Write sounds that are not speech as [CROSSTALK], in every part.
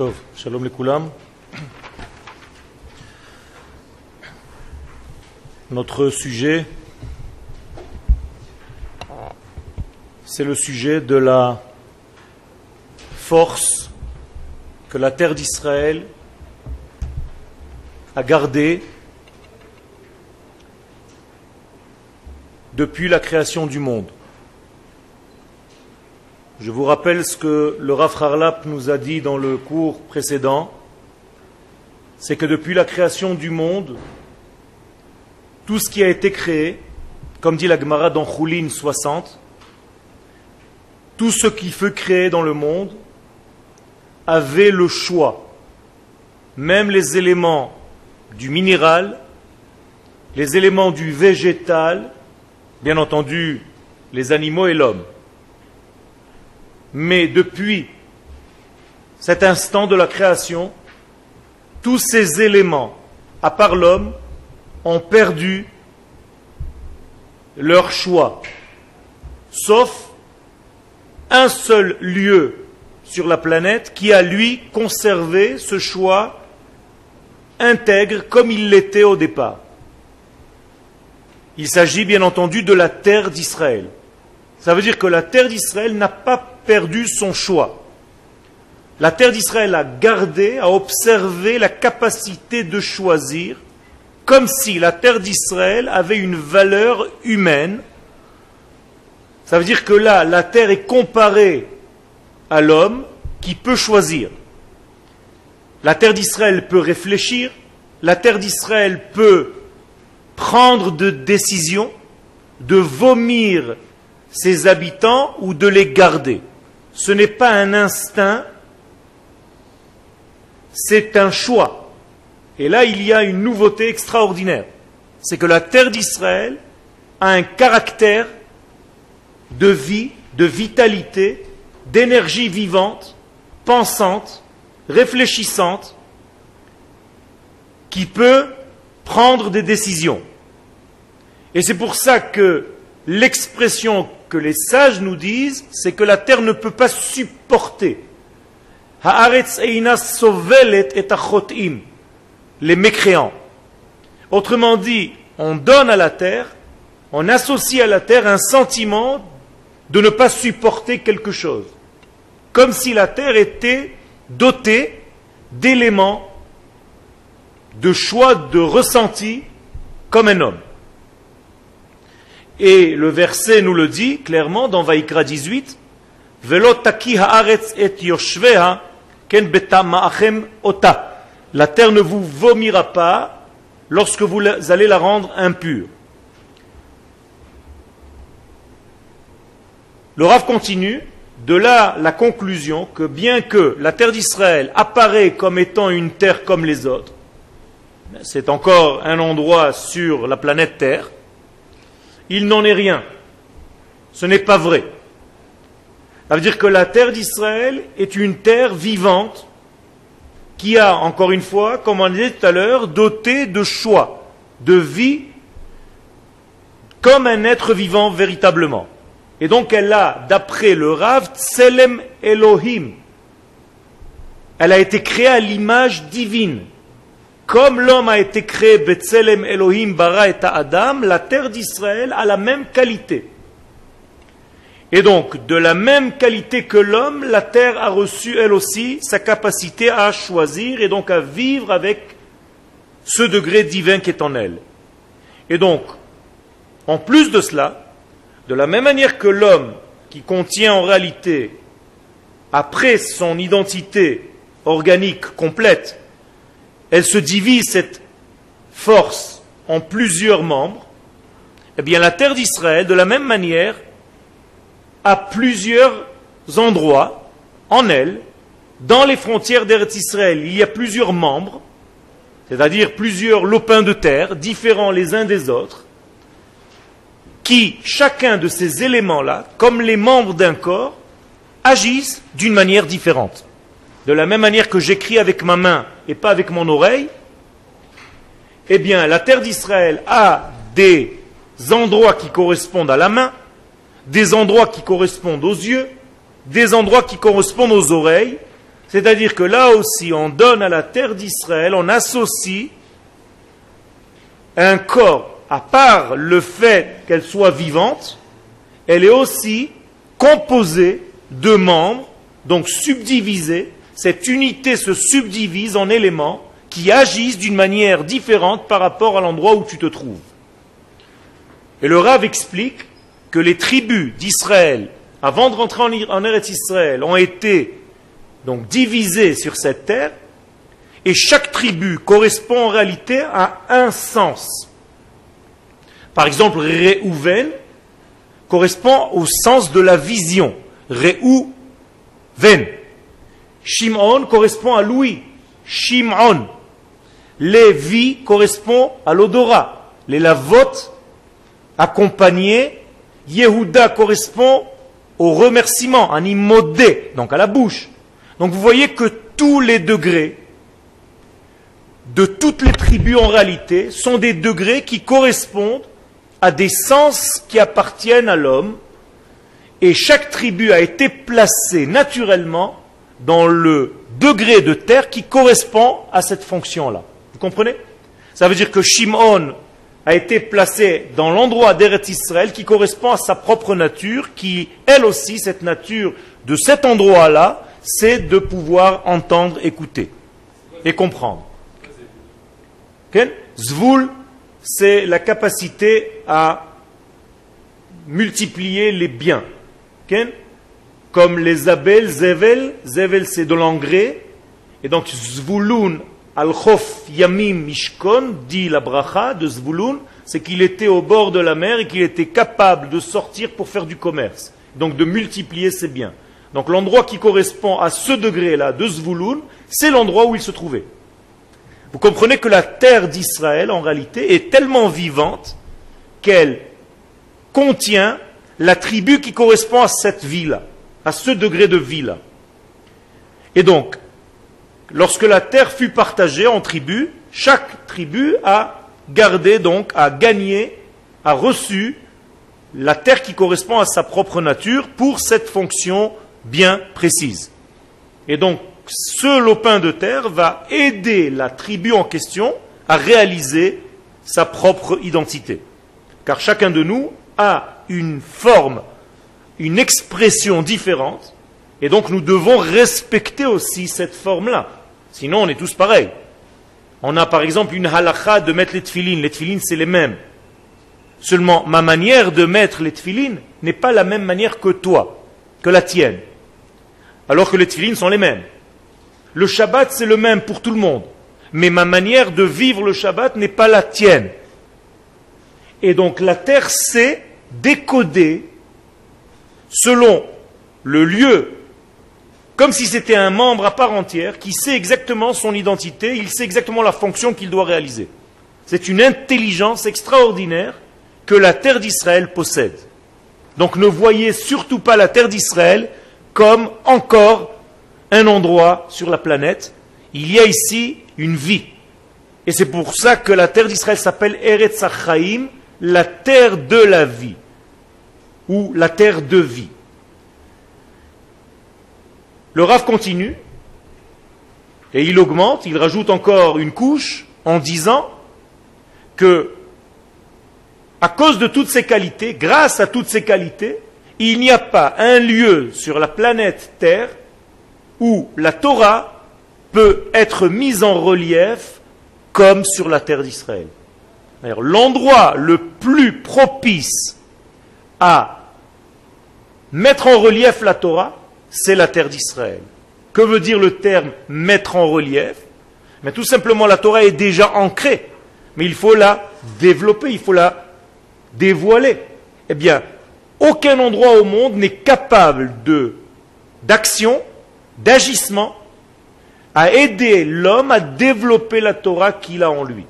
טוב, שלום לכולם. Notre sujet, c'est le sujet de la force que la terre d'Israël a gardée depuis la création du monde. Je vous rappelle ce que le Rav nous a dit dans le cours précédent, c'est que depuis la création du monde, tout ce qui a été créé, comme dit la Gemara dans Choulin 60, tout ce qui fut créé dans le monde avait le choix, même les éléments du minéral, les éléments du végétal, bien entendu les animaux et l'homme. Mais depuis cet instant de la création, tous ces éléments, à part l'homme, ont perdu leur choix, sauf un seul lieu sur la planète qui a, lui, conservé ce choix intègre comme il l'était au départ. Il s'agit bien entendu de la terre d'Israël. Ça veut dire que la terre d'Israël n'a pas perdu son choix. La terre d'Israël a gardé, a observé la capacité de choisir comme si la terre d'Israël avait une valeur humaine. Ça veut dire que là, la terre est comparée à l'homme qui peut choisir. La terre d'Israël peut réfléchir, la terre d'Israël peut prendre de décisions, de vomir ses habitants ou de les garder. Ce n'est pas un instinct, c'est un choix. Et là, il y a une nouveauté extraordinaire. C'est que la terre d'Israël a un caractère de vie, de vitalité, d'énergie vivante, pensante, réfléchissante, qui peut prendre des décisions. Et c'est pour ça que l'expression que les sages nous disent, c'est que la terre ne peut pas supporter. Haaretz sovelet et les mécréants. Autrement dit, on donne à la terre, on associe à la terre un sentiment de ne pas supporter quelque chose. Comme si la terre était dotée d'éléments, de choix, de ressenti, comme un homme. Et le verset nous le dit clairement dans Vaikra 18, Velotaki haaretz et yoshveha ken beta ma'achem ota la terre ne vous vomira pas lorsque vous allez la rendre impure. Le Rav continue, de là la conclusion que bien que la terre d'Israël apparaît comme étant une terre comme les autres, c'est encore un endroit sur la planète Terre, il n'en est rien. Ce n'est pas vrai. Ça veut dire que la terre d'Israël est une terre vivante qui a, encore une fois, comme on disait tout à l'heure, doté de choix, de vie, comme un être vivant véritablement. Et donc elle a, d'après le Rav, Tselem Elohim. Elle a été créée à l'image divine. Comme l'homme a été créé, Betselem Elohim bara et Adam, la terre d'Israël a la même qualité. Et donc, de la même qualité que l'homme, la terre a reçu elle aussi sa capacité à choisir et donc à vivre avec ce degré divin qui est en elle. Et donc, en plus de cela, de la même manière que l'homme qui contient en réalité, après son identité organique complète, elle se divise cette force en plusieurs membres, eh bien la terre d'Israël, de la même manière, à plusieurs endroits en elle, dans les frontières d'Eretz Israël. Il y a plusieurs membres, c'est-à-dire plusieurs lopins de terre, différents les uns des autres, qui, chacun de ces éléments-là, comme les membres d'un corps, agissent d'une manière différente. De la même manière que j'écris avec ma main et pas avec mon oreille, eh bien, la terre d'Israël a des endroits qui correspondent à la main, des endroits qui correspondent aux yeux, des endroits qui correspondent aux oreilles, C'est-à-dire que là aussi, on donne à la terre d'Israël, on associe un corps, à part le fait qu'elle soit vivante, elle est aussi composée de membres, donc subdivisée. Cette unité se subdivise en éléments qui agissent d'une manière différente par rapport à l'endroit où tu te trouves. Et le Rav explique que les tribus d'Israël, avant de rentrer en Eretz Israël, ont été donc divisées sur cette terre, et chaque tribu correspond en réalité à un sens. Par exemple, Réhouven correspond au sens de la vision. Réhouven. Shimon correspond à Louis. Shimon. Lévi correspond à l'odorat. Les lavotes accompagnés. Yehuda correspond au remerciement, un immodé, donc à la bouche. Donc vous voyez que tous les degrés de toutes les tribus en réalité sont des degrés qui correspondent à des sens qui appartiennent à l'homme et chaque tribu a été placée naturellement dans le degré de terre qui correspond à cette fonction-là. Vous comprenez? Ça veut dire que Shimon a été placé dans l'endroit d'Eretz Israël qui correspond à sa propre nature, qui, elle aussi, cette nature de cet endroit-là, c'est de pouvoir entendre, écouter et comprendre. Zvul, c'est la capacité à multiplier les biens. Comme les abel, zevel, zevel c'est de l'engrais, et donc zvulun al-khof yamim mishkon, dit la bracha de zvulun, c'est qu'il était au bord de la mer et qu'il était capable de sortir pour faire du commerce, donc de multiplier ses biens. Donc l'endroit qui correspond à ce degré-là de zvulun, c'est l'endroit où il se trouvait. Vous comprenez que la terre d'Israël, en réalité, est tellement vivante qu'elle contient la tribu qui correspond à cette vie-là, à ce degré de vie-là. Et donc, lorsque la terre fut partagée en tribus, chaque tribu a gardé, donc, a gagné, a reçu la terre qui correspond à sa propre nature pour cette fonction bien précise. Et donc, ce lopin de terre va aider la tribu en question à réaliser sa propre identité. Car chacun de nous a une forme, une expression différente, et donc nous devons respecter aussi cette forme-là. Sinon, on est tous pareils. On a par exemple une halakha de mettre les tfilines. Les tfilines, c'est les mêmes. Seulement, ma manière de mettre les tfilines n'est pas la même manière que toi, que la tienne. Alors que les tfilines sont les mêmes. Le Shabbat, c'est le même pour tout le monde. Mais ma manière de vivre le Shabbat n'est pas la tienne. Et donc la terre sait décoder selon le lieu, comme si c'était un membre à part entière, qui sait exactement son identité, il sait exactement la fonction qu'il doit réaliser. C'est une intelligence extraordinaire que la terre d'Israël possède. Donc ne voyez surtout pas la terre d'Israël comme encore un endroit sur la planète, il y a ici une vie. Et c'est pour ça que la terre d'Israël s'appelle Eretz Chaim, la terre de la vie, ou la terre de vie. Le Rav continue, et il augmente, il rajoute encore une couche en disant que, à cause de toutes ces qualités, grâce à toutes ces qualités, il n'y a pas un lieu sur la planète Terre où la Torah peut être mise en relief comme sur la terre d'Israël. L'endroit le plus propice à mettre en relief la Torah, c'est la terre d'Israël. Que veut dire le terme mettre en relief? Mais tout simplement, la Torah est déjà ancrée, mais il faut la développer, il faut la dévoiler. Eh bien, aucun endroit au monde n'est capable de d'action d'agissement à aider l'homme à développer la Torah qu'il a en lui,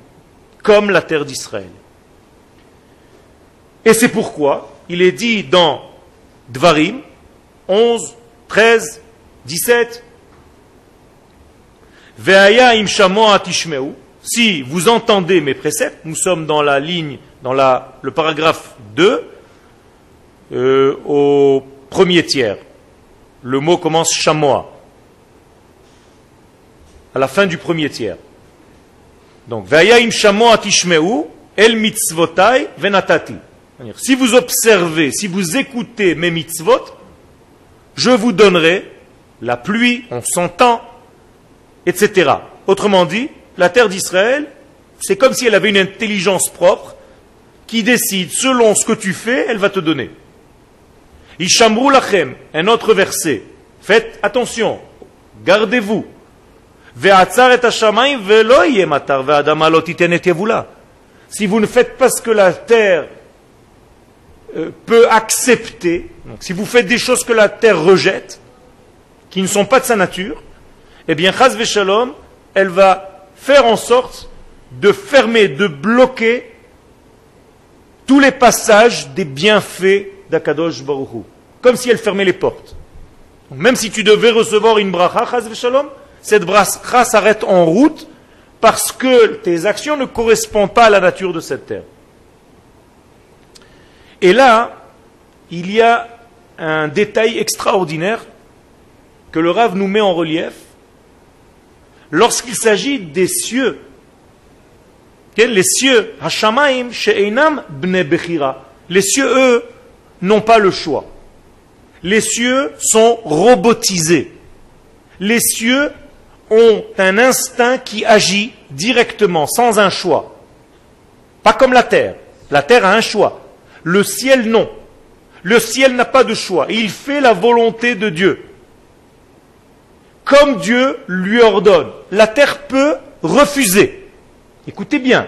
comme la terre d'Israël. Et c'est pourquoi il est dit dans Dvarim 11, 13, 17, si vous entendez mes préceptes, nous sommes dans la ligne, dans la, le paragraphe 2, euh, au premier tiers. Le mot commence chamois. à la fin du premier tiers. Donc, shamo atishmeu, el mitzvotai venatati. Si vous observez, si vous écoutez mes mitzvot, je vous donnerai la pluie, on s'entend, etc. Autrement dit, la terre d'Israël, c'est comme si elle avait une intelligence propre qui décide, selon ce que tu fais, elle va te donner. Ishamru lachem, un autre verset. Faites attention, gardez-vous. Si vous ne faites pas ce que la terre euh, peut accepter, donc si vous faites des choses que la terre rejette, qui ne sont pas de sa nature, eh bien, chaz elle va faire en sorte de fermer, de bloquer tous les passages des bienfaits d'Akadosh Baruch Hu. Comme si elle fermait les portes. Même si tu devais recevoir une bracha, chaz cette bracha s'arrête en route parce que tes actions ne correspondent pas à la nature de cette terre. Et là, il y a un détail extraordinaire que le Rav nous met en relief lorsqu'il s'agit des cieux. Les cieux, bne. Les cieux, eux, n'ont pas le choix. Les cieux sont robotisés. Les cieux ont un instinct qui agit directement, sans un choix. Pas comme la terre. La terre a un choix. Le ciel, non. Le ciel n'a pas de choix. Il fait la volonté de Dieu. Comme Dieu lui ordonne. La terre peut refuser. Écoutez bien.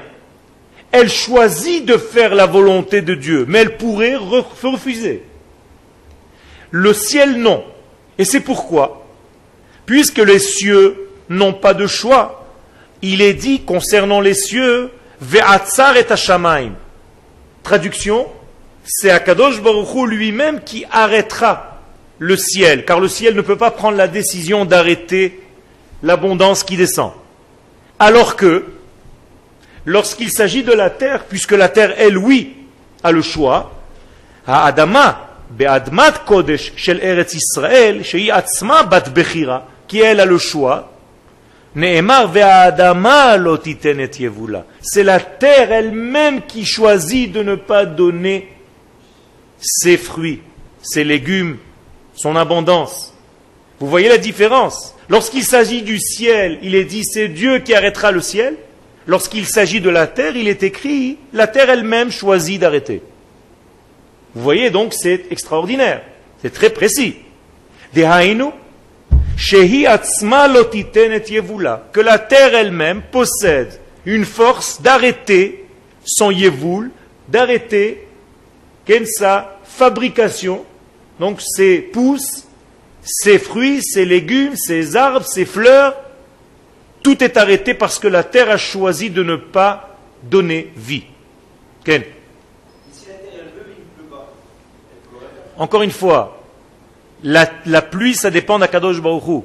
Elle choisit de faire la volonté de Dieu, mais elle pourrait refuser. Le ciel, non. Et c'est pourquoi, puisque les cieux n'ont pas de choix, il est dit concernant les cieux, Ve'atzar et. Traduction, c'est Akadosh Baruch lui-même qui arrêtera le ciel, car le ciel ne peut pas prendre la décision d'arrêter l'abondance qui descend. Alors que, lorsqu'il s'agit de la terre, puisque la terre, elle, oui, a le choix, à Adama, Be'admat Kodesh shel Eretz Israël, shei atzma bat bechira, qui elle a le choix, Ne'emar ve'adama lo titen et yevula. C'est la terre elle-même qui choisit de ne pas donner ses fruits, ses légumes, son abondance. Vous voyez la différence? Lorsqu'il s'agit du ciel, il est dit c'est Dieu qui arrêtera le ciel. Lorsqu'il s'agit de la terre, il est écrit la terre elle-même choisit d'arrêter. Vous voyez donc, c'est extraordinaire. C'est très précis. Que la terre elle-même possède une force d'arrêter son yevoul, d'arrêter sa fabrication, donc ses pousses, ses fruits, ses légumes, ses arbres, ses fleurs, tout est arrêté parce que la terre a choisi de ne pas donner vie. Ken Encore une fois, la, pluie, ça dépend d'Akadosh Baruch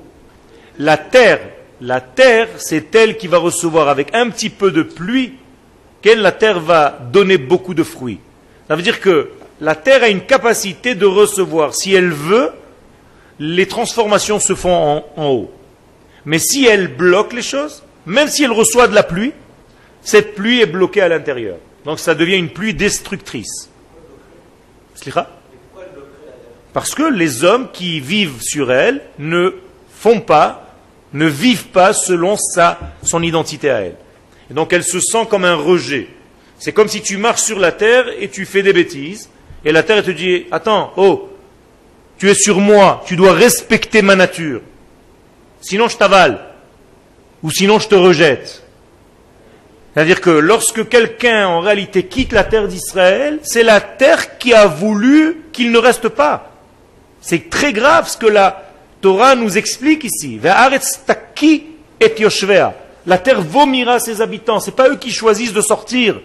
La terre, la terre, c'est elle qui va recevoir avec un petit peu de pluie, qu'elle, la terre va donner beaucoup de fruits. Ça veut dire que la terre a une capacité de recevoir, si elle veut, les transformations se font en, haut. Mais si elle bloque les choses, même si elle reçoit de la pluie, cette pluie est bloquée à l'intérieur. Donc ça devient une pluie destructrice. Parce que les hommes qui vivent sur elle ne font pas, ne vivent pas selon son identité à elle. Et donc elle se sent comme un rejet. C'est comme si tu marches sur la terre et tu fais des bêtises, et la terre te dit, attends, oh, tu es sur moi, tu dois respecter ma nature. Sinon je t'avale, ou sinon je te rejette. C'est-à-dire que lorsque quelqu'un en réalité quitte la terre d'Israël, c'est la terre qui a voulu qu'il ne reste pas. C'est très grave ce que la Torah nous explique ici. La terre vomira ses habitants. Ce n'est pas eux qui choisissent de sortir.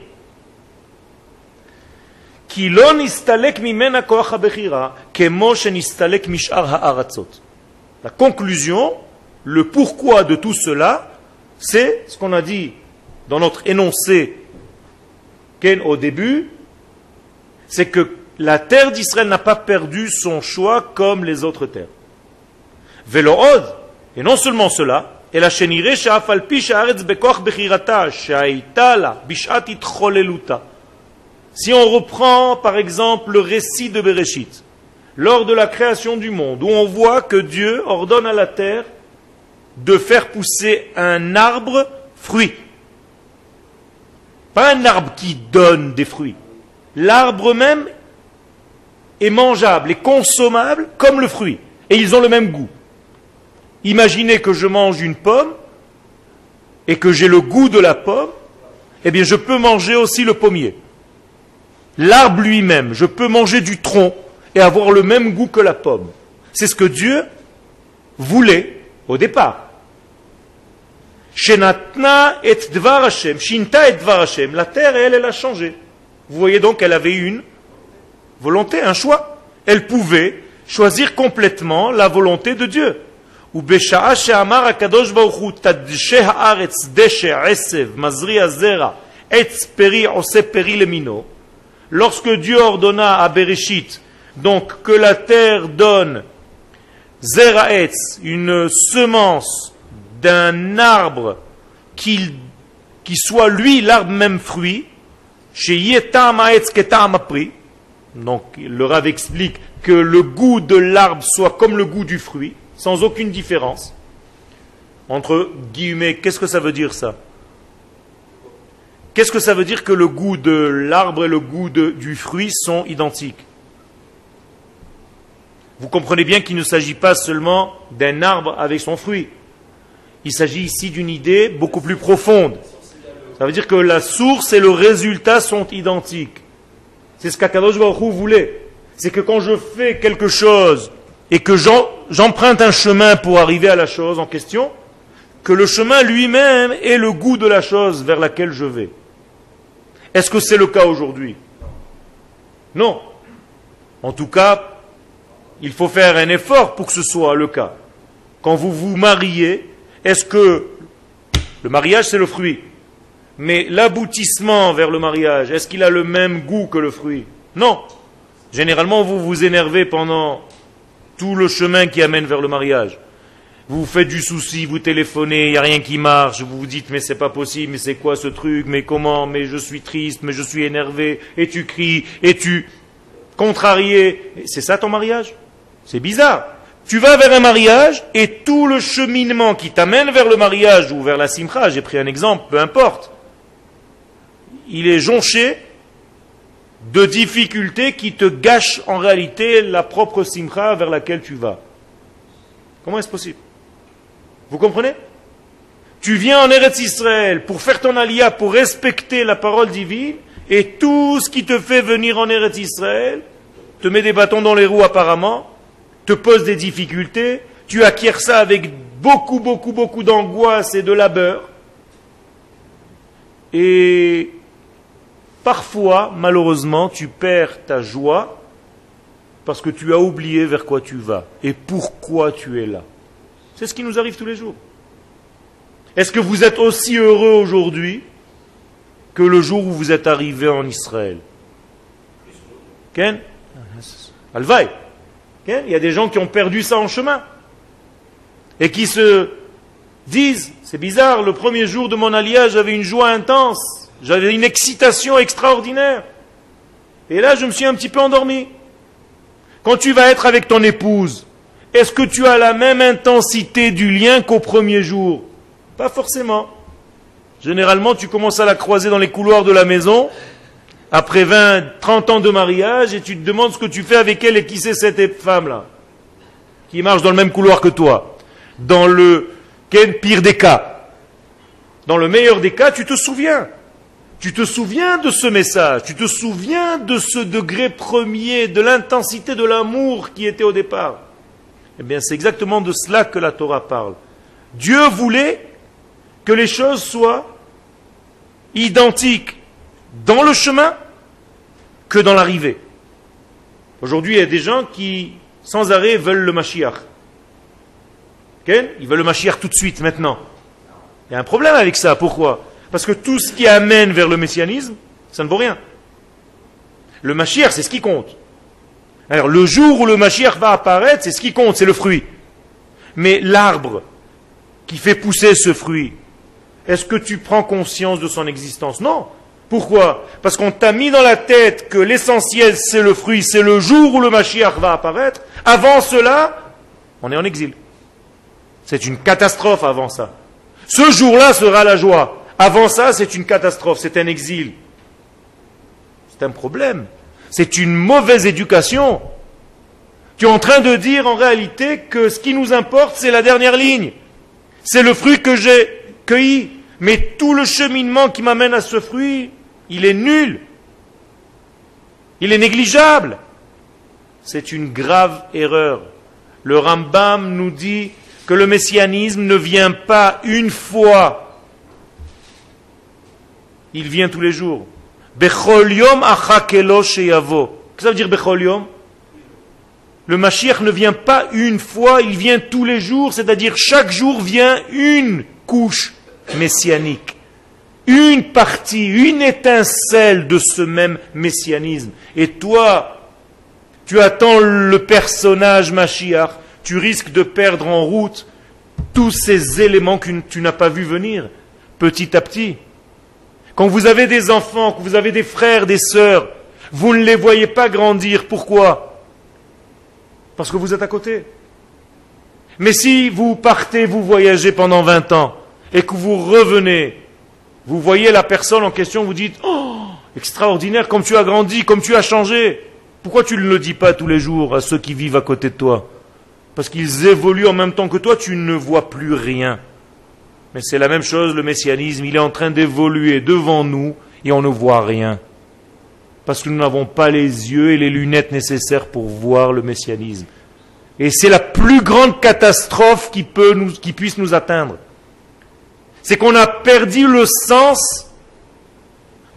La conclusion, le pourquoi de tout cela, c'est ce qu'on a dit dans notre énoncé au début, c'est que la terre d'Israël n'a pas perdu son choix comme les autres terres. Velood, et non seulement cela, אלא שנראה שאף על פי שהארץ בכוח בחירתה שהייתה לה בשעת התחוללותה. si on reprend par exemple le récit de Bereshit, lors de la création du monde, où on voit que Dieu ordonne à la terre de faire pousser un arbre fruit. Pas un arbre qui donne des fruits. L'arbre même est mangeable, est consommable comme le fruit. Et ils ont le même goût. Imaginez que je mange une pomme et que j'ai le goût de la pomme, eh bien je peux manger aussi le pommier L'arbre lui-même, je peux manger du tronc et avoir le même goût que la pomme. C'est ce que Dieu voulait au départ. Shenatna et dvar Hashem, Shinta et dvar Hashem. La terre, elle, elle a changé. Vous voyez donc qu'elle avait une volonté, un choix. Elle pouvait choisir complètement la volonté de Dieu. ובשעה שאמר הקדוש ברוך הוא, תדשא הארץ דשא, עשב, מזריע זרע, עץ פרי עושה פרי למינו, lorsque Dieu ordonna à Bereshit donc que la terre donne zeraetz, une semence d'un arbre qui, soit lui l'arbre même fruit, chez donc le Rav explique que le goût de l'arbre soit comme le goût du fruit, sans aucune différence. Entre guillemets, qu'est-ce que ça veut dire ça? Qu'est-ce que ça veut dire que le goût de l'arbre et le goût du fruit sont identiques Vous comprenez bien qu'il ne s'agit pas seulement d'un arbre avec son fruit. Il s'agit ici d'une idée beaucoup plus profonde. Ça veut dire que la source et le résultat sont identiques. C'est ce qu'Akadosh voulait. C'est que quand je fais quelque chose et que j'emprunte un chemin pour arriver à la chose en question, que le chemin lui-même est le goût de la chose vers laquelle je vais. Est-ce que c'est le cas aujourd'hui? Non. En tout cas, il faut faire un effort pour que ce soit le cas. Quand vous vous mariez, est-ce que le mariage c'est le fruit? Mais l'aboutissement vers le mariage, est-ce qu'il a le même goût que le fruit? Non. Généralement, vous vous énervez pendant tout le chemin qui amène vers le mariage. Vous faites du souci, vous téléphonez, il n'y a rien qui marche, vous vous dites mais c'est pas possible, mais c'est quoi ce truc, mais comment, mais je suis triste, mais je suis énervé, et tu cries, et tu contrarié. C'est ça ton mariage? C'est bizarre. Tu vas vers un mariage et tout le cheminement qui t'amène vers le mariage ou vers la simcha, j'ai pris un exemple, peu importe, il est jonché de difficultés qui te gâchent en réalité la propre simcha vers laquelle tu vas. Comment est-ce possible? Vous comprenez? Tu viens en Eretz Israël pour faire ton alia, pour respecter la parole divine, et tout ce qui te fait venir en Eretz Israël te met des bâtons dans les roues apparemment, te pose des difficultés, tu acquiers ça avec beaucoup, beaucoup, beaucoup d'angoisse et de labeur. Et parfois, malheureusement, tu perds ta joie parce que tu as oublié vers quoi tu vas et pourquoi tu es là. C'est ce qui nous arrive tous les jours. Est-ce que vous êtes aussi heureux aujourd'hui que le jour où vous êtes arrivé en Israël? Ken? Il y a des gens qui ont perdu ça en chemin. Et qui se disent, c'est bizarre, le premier jour de mon alliage, j'avais une joie intense, j'avais une excitation extraordinaire. Et là, je me suis un petit peu endormi. Quand tu vas être avec ton épouse, est-ce que tu as la même intensité du lien qu'au premier jour? Pas forcément. Généralement, tu commences à la croiser dans les couloirs de la maison, après 20, 30 ans de mariage, et tu te demandes ce que tu fais avec elle et qui c'est cette femme-là, qui marche dans le même couloir que toi. Dans le pire des cas? Dans le meilleur des cas, tu te souviens. Tu te souviens de ce message, tu te souviens de ce degré premier, de l'intensité de l'amour qui était au départ. Eh bien, c'est exactement de cela que la Torah parle. Dieu voulait que les choses soient identiques dans le chemin que dans l'arrivée. Aujourd'hui, il y a des gens qui, sans arrêt, veulent le Mashiach. Ils veulent le Mashiach tout de suite, maintenant. Il y a un problème avec ça. Pourquoi? Parce que tout ce qui amène vers le messianisme, ça ne vaut rien. Le Mashiach, c'est ce qui compte. Alors le jour où le Mashiach va apparaître, c'est ce qui compte, c'est le fruit. Mais l'arbre qui fait pousser ce fruit, est-ce que tu prends conscience de son existence? Non. Pourquoi? Parce qu'on t'a mis dans la tête que l'essentiel c'est le fruit, c'est le jour où le Mashiach va apparaître. Avant cela, on est en exil. C'est une catastrophe avant ça. Ce jour-là sera la joie. Avant ça, c'est une catastrophe, c'est un exil. C'est un problème. C'est une mauvaise éducation. Tu es en train de dire en réalité que ce qui nous importe, c'est la dernière ligne. C'est le fruit que j'ai cueilli. Mais tout le cheminement qui m'amène à ce fruit, il est nul. Il est négligeable. C'est une grave erreur. Le Rambam nous dit que le messianisme ne vient pas une fois. Il vient tous les jours. Bechol yom Qu'est-ce que ça veut dire Le Mashiach ne vient pas une fois, il vient tous les jours, c'est-à-dire chaque jour vient une couche messianique. Une partie, une étincelle de ce même messianisme. Et toi, tu attends le personnage Mashiach, tu risques de perdre en route tous ces éléments que tu n'as pas vu venir, petit à petit. Quand vous avez des enfants, que vous avez des frères, des sœurs, vous ne les voyez pas grandir. Pourquoi? Parce que vous êtes à côté. Mais si vous partez, vous voyagez pendant 20 ans, et que vous revenez, vous voyez la personne en question, vous dites Oh, extraordinaire, comme tu as grandi, comme tu as changé. Pourquoi tu ne le dis pas tous les jours à ceux qui vivent à côté de toi? Parce qu'ils évoluent en même temps que toi, tu ne vois plus rien. Mais c'est la même chose, le messianisme, il est en train d'évoluer devant nous et on ne voit rien. Parce que nous n'avons pas les yeux et les lunettes nécessaires pour voir le messianisme. Et c'est la plus grande catastrophe qui, qui puisse nous atteindre. C'est qu'on a perdu le sens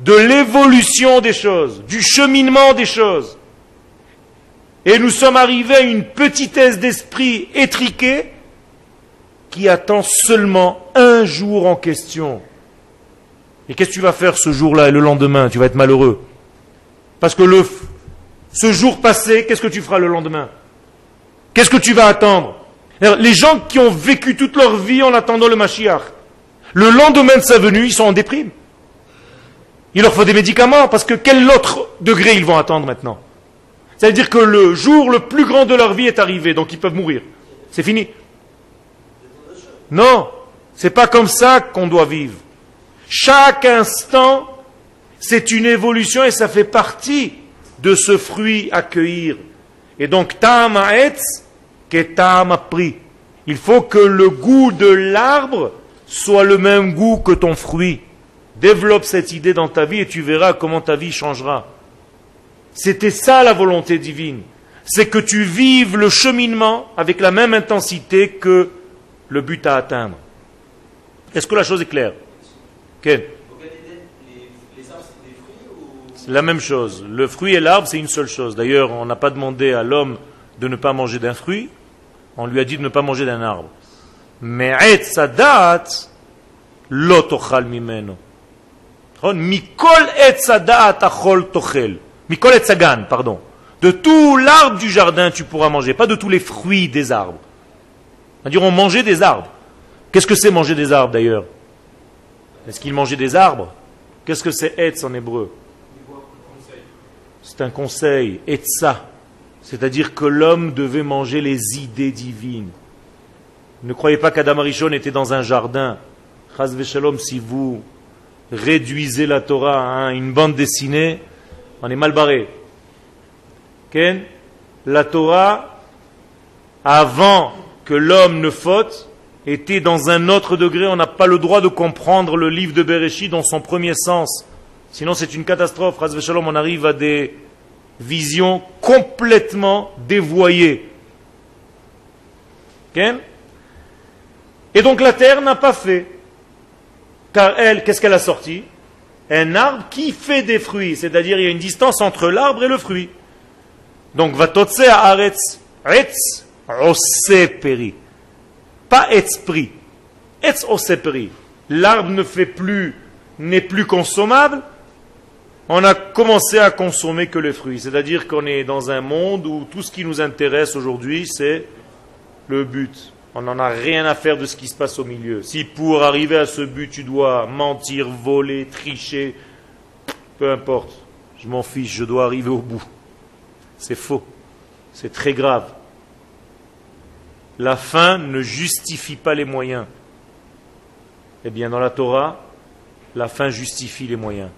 de l'évolution des choses, du cheminement des choses. Et nous sommes arrivés à une petitesse d'esprit étriquée qui attend seulement un jour en question. Et qu'est-ce que tu vas faire ce jour-là et le lendemain? Tu vas être malheureux. Parce que le, ce jour passé, qu'est-ce que tu feras le lendemain? Qu'est-ce que tu vas attendre? Les gens qui ont vécu toute leur vie en attendant le Mashiach, le lendemain de sa venue, ils sont en déprime. Il leur faut des médicaments, parce que quel autre degré ils vont attendre maintenant? C'est-à-dire que le jour le plus grand de leur vie est arrivé, donc ils peuvent mourir. C'est fini. Non, c'est pas comme ça qu'on doit vivre. Chaque instant, c'est une évolution et ça fait partie de ce fruit à cueillir. Et donc, ta'ama etz, que ta'ama pris. Il faut que le goût de l'arbre soit le même goût que ton fruit. Développe cette idée dans ta vie et tu verras comment ta vie changera. C'était ça la volonté divine. C'est que tu vives le cheminement avec la même intensité que le but à atteindre. Est-ce que la chose est claire? C'est la même chose. Le fruit et l'arbre, c'est une seule chose. D'ailleurs, on n'a pas demandé à l'homme de ne pas manger d'un fruit, on lui a dit de ne pas manger d'un arbre. Mais etzadat, lotochal mimeno. Mikol etzadat achol tochel. Mikol etzagan, pardon. De tout l'arbre du jardin, tu pourras manger, pas de tous les fruits des arbres. C'est-à-dire, on mangeait des arbres. Qu'est-ce que c'est manger des arbres d'ailleurs? Est-ce qu'ils mangeaient des arbres? Qu'est-ce que c'est etz en hébreu? C'est un conseil, etza. C'est-à-dire que l'homme devait manger les idées divines. Ne croyez pas qu'Adam Arishon était dans un jardin. Chaz Shalom, si vous réduisez la Torah à une bande dessinée, on est mal barré. Ken La Torah, avant que l'homme ne faute était dans un autre degré. On n'a pas le droit de comprendre le livre de Bereshit dans son premier sens. Sinon, c'est une catastrophe. Shalom, on arrive à des visions complètement dévoyées. Et donc la terre n'a pas fait. Car elle, qu'est-ce qu'elle a sorti? Un arbre qui fait des fruits. C'est-à-dire, il y a une distance entre l'arbre et le fruit. Donc, va à aretz. Retz, oseperi. Pas esprit. Etz oseperi. L'arbre ne fait plus, n'est plus consommable. On a commencé à consommer que les fruits. C'est-à-dire qu'on est dans un monde où tout ce qui nous intéresse aujourd'hui, c'est le but. On n'en a rien à faire de ce qui se passe au milieu. Si pour arriver à ce but, tu dois mentir, voler, tricher, peu importe, je m'en fiche, je dois arriver au bout. C'est faux. C'est très grave. La fin ne justifie pas les moyens. Eh bien, dans la Torah, la fin justifie les moyens.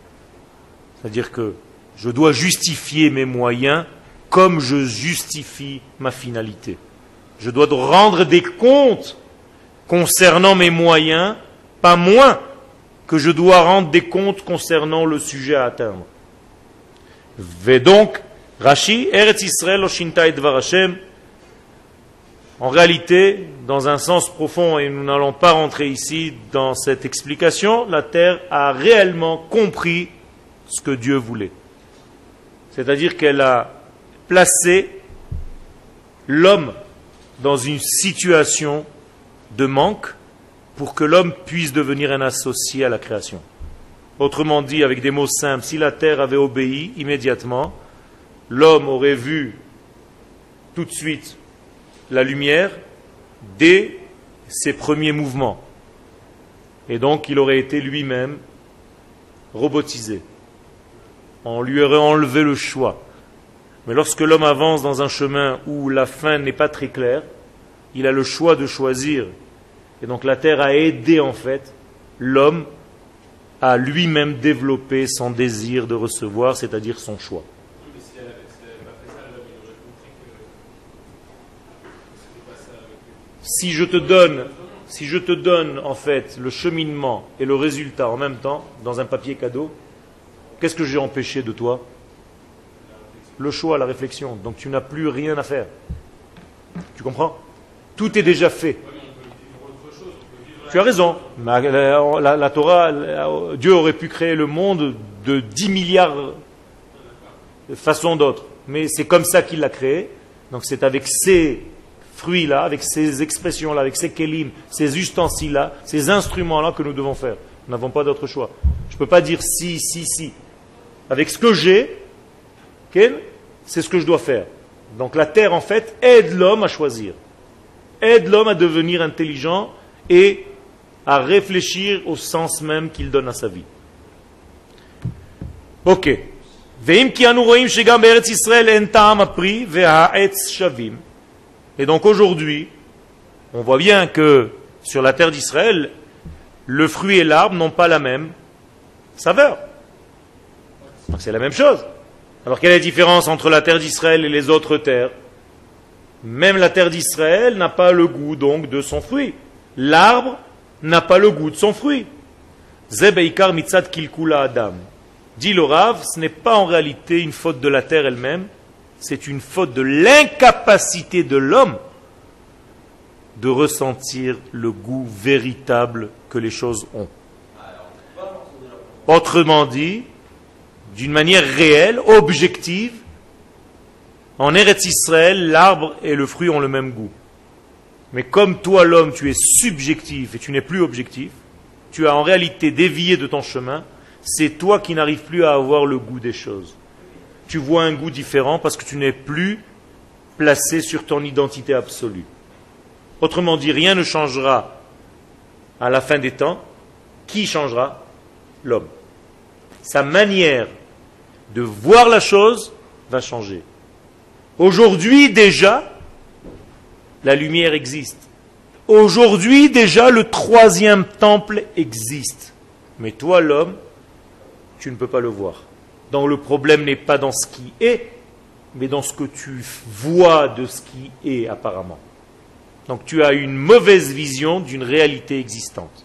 C'est-à-dire que je dois justifier mes moyens comme je justifie ma finalité. Je dois rendre des comptes concernant mes moyens, pas moins que je dois rendre des comptes concernant le sujet à atteindre. Et donc, Rashi, Eretz Israël, en réalité, dans un sens profond, et nous n'allons pas rentrer ici dans cette explication, la terre a réellement compris ce que Dieu voulait. C'est-à-dire qu'elle a placé l'homme dans une situation de manque pour que l'homme puisse devenir un associé à la création. Autrement dit, avec des mots simples, si la terre avait obéi immédiatement, l'homme aurait vu tout de suite la lumière dès ses premiers mouvements. Et donc il aurait été lui-même robotisé. On lui aurait enlevé le choix. Mais lorsque l'homme avance dans un chemin où la fin n'est pas très claire, il a le choix de choisir. Et donc la terre a aidé en fait l'homme à lui-même développer son désir de recevoir, c'est-à-dire son choix. Si je te donne, si je te donne en fait le cheminement et le résultat en même temps dans un papier cadeau, qu'est-ce que j'ai empêché de toi? Le choix, la réflexion. Donc tu n'as plus rien à faire. Tu comprends? Tout est déjà fait. Tu as raison. La, Torah, Dieu aurait pu créer le monde de 10 milliards de façons d'autres. Mais c'est comme ça qu'il l'a créé. Donc c'est avec ces fruits-là, avec ces expressions-là, avec ces kelim, ces ustensiles-là, ces instruments-là que nous devons faire. Nous n'avons pas d'autre choix. Je ne peux pas dire si, si, si. Avec ce que j'ai, c'est ce que je dois faire. Donc la terre, en fait, aide l'homme à choisir. Aide l'homme à devenir intelligent et à réfléchir au sens même qu'il donne à sa vie. Ok. Et donc aujourd'hui, on voit bien que sur la terre d'Israël, le fruit et l'arbre n'ont pas la même saveur. C'est la même chose. Alors quelle est la différence entre la terre d'Israël et les autres terres? Même la terre d'Israël n'a pas le goût donc de son fruit. L'arbre n'a pas le goût de son fruit. Zebeikar mitzat kilkula adam. Dit le Rav, ce n'est pas en réalité une faute de la terre elle-même, c'est une faute de l'incapacité de l'homme de ressentir le goût véritable que les choses ont. Autrement dit, d'une manière réelle, objective, en Eretz Israël, l'arbre et le fruit ont le même goût. Mais comme toi, l'homme, tu es subjectif et tu n'es plus objectif, tu as en réalité dévié de ton chemin, c'est toi qui n'arrives plus à avoir le goût des choses tu vois un goût différent parce que tu n'es plus placé sur ton identité absolue. Autrement dit, rien ne changera à la fin des temps. Qui changera? L'homme. Sa manière de voir la chose va changer. Aujourd'hui déjà, la lumière existe. Aujourd'hui déjà, le troisième temple existe. Mais toi, l'homme, tu ne peux pas le voir. Donc le problème n'est pas dans ce qui est, mais dans ce que tu vois de ce qui est apparemment. Donc tu as une mauvaise vision d'une réalité existante.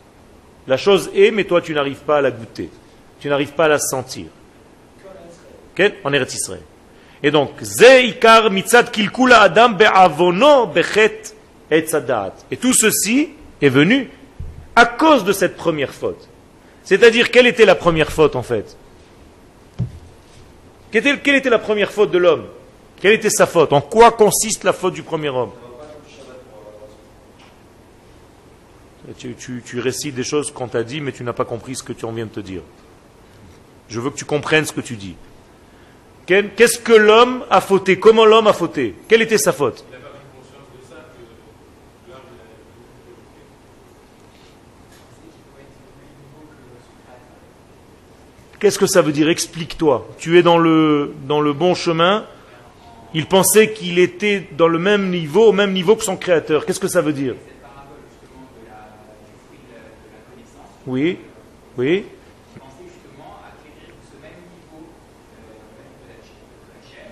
La chose est, mais toi tu n'arrives pas à la goûter. Tu n'arrives pas à la sentir. On est Israël. Et donc, Zeikar mitzad kilkula adam be'avono bechet et Et tout ceci est venu à cause de cette première faute. C'est-à-dire, quelle était la première faute en fait? Quelle était la première faute de l'homme? Quelle était sa faute? En quoi consiste la faute du premier homme? Tu, récites des choses qu'on t'a dit, mais tu n'as pas compris ce que tu en viens de te dire. Je veux que tu comprennes ce que tu dis. Qu'est-ce que l'homme a fauté? Comment l'homme a fauté? Quelle était sa faute? Qu'est-ce que ça veut dire Explique-toi. Tu es dans le, dans le bon chemin. Il pensait qu'il était dans le même niveau, au même niveau que son créateur. Qu'est-ce que ça veut dire Oui, oui.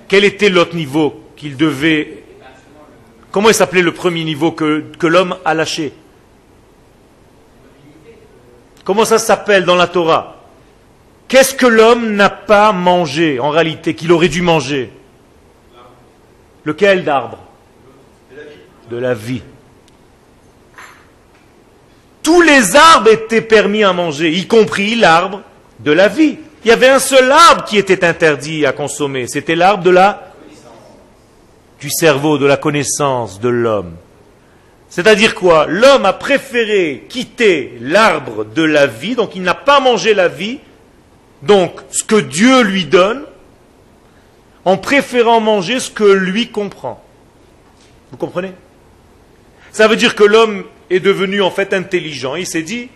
Quel était l'autre niveau qu'il devait... Comment il s'appelait le premier niveau que, que l'homme a lâché Comment ça s'appelle dans la Torah Qu'est-ce que l'homme n'a pas mangé en réalité, qu'il aurait dû manger? Lequel d'arbre? De la vie. Tous les arbres étaient permis à manger, y compris l'arbre de la vie. Il y avait un seul arbre qui était interdit à consommer, c'était l'arbre de la du cerveau, de la connaissance de l'homme. C'est-à-dire quoi? L'homme a préféré quitter l'arbre de la vie, donc il n'a pas mangé la vie, donc ce que Dieu lui donne, en préférant manger ce que lui comprend. Vous comprenez? Ça veut dire que l'homme est devenu en fait intelligent. Il s'est dit,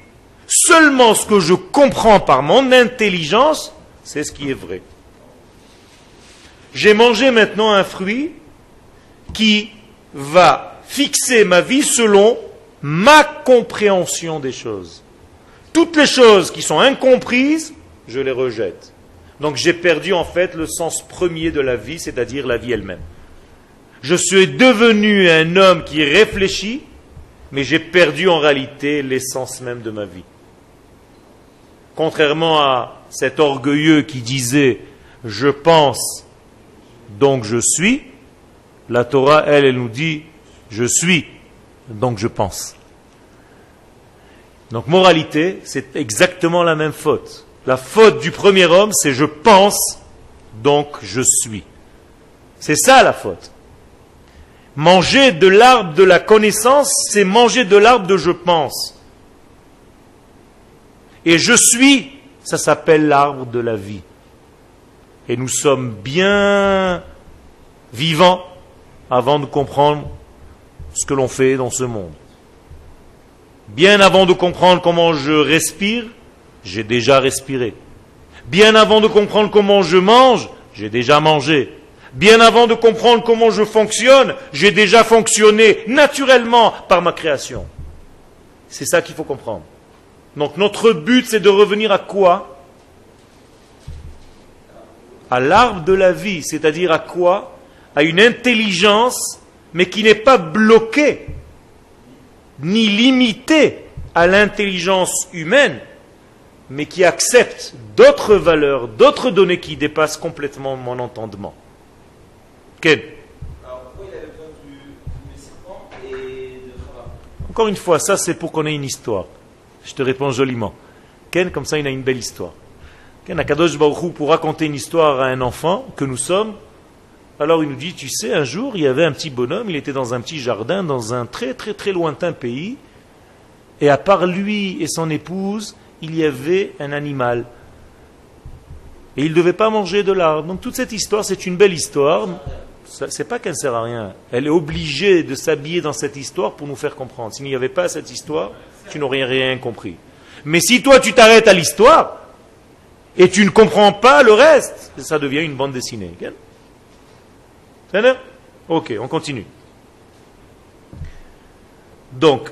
seulement ce que je comprends par mon intelligence, c'est ce qui est vrai. J'ai mangé maintenant un fruit qui va fixer ma vie selon ma compréhension des choses. Toutes les choses qui sont incomprises, je les rejette. Donc j'ai perdu en fait le sens premier de la vie, c'est-à-dire la vie elle-même. Je suis devenu un homme qui réfléchit, mais j'ai perdu en réalité l'essence même de ma vie. Contrairement à cet orgueilleux qui disait je pense, donc je suis, la Torah, elle, elle nous dit je suis, donc je pense. Donc moralité, c'est exactement la même faute. La faute du premier homme, c'est je pense, donc je suis. C'est ça la faute. Manger de l'arbre de la connaissance, c'est manger de l'arbre de je pense. Et je suis, ça s'appelle l'arbre de la vie. Et nous sommes bien vivants avant de comprendre ce que l'on fait dans ce monde. Bien avant de comprendre comment je respire, j'ai déjà respiré. Bien avant de comprendre comment je mange, j'ai déjà mangé. Bien avant de comprendre comment je fonctionne, j'ai déjà fonctionné naturellement par ma création. C'est ça qu'il faut comprendre. Donc notre but, c'est de revenir à quoi? À l'arbre de la vie, c'est-à-dire à quoi? À une intelligence mais qui n'est pas bloqué ni limité à l'intelligence humaine, mais qui accepte d'autres valeurs, d'autres données qui dépassent complètement mon entendement. Ken Encore une fois, ça c'est pour qu'on ait une histoire. Je te réponds joliment. Ken, comme ça, il a une belle histoire. Ken Akadosh Baruch pour raconter une histoire à un enfant que nous sommes, alors il nous dit, tu sais, un jour, il y avait un petit bonhomme, il était dans un petit jardin, dans un très très très lointain pays, et à part lui et son épouse, il y avait un animal. Et il ne devait pas manger de l'arbre. Donc toute cette histoire, c'est une belle histoire. C'est pas qu'elle ne sert à rien. Elle est obligée de s'habiller dans cette histoire pour nous faire comprendre. S'il n'y avait pas cette histoire, tu n'aurais rien compris. Mais si toi tu t'arrêtes à l'histoire et tu ne comprends pas le reste, ça devient une bande dessinée. Ok, on continue. Donc,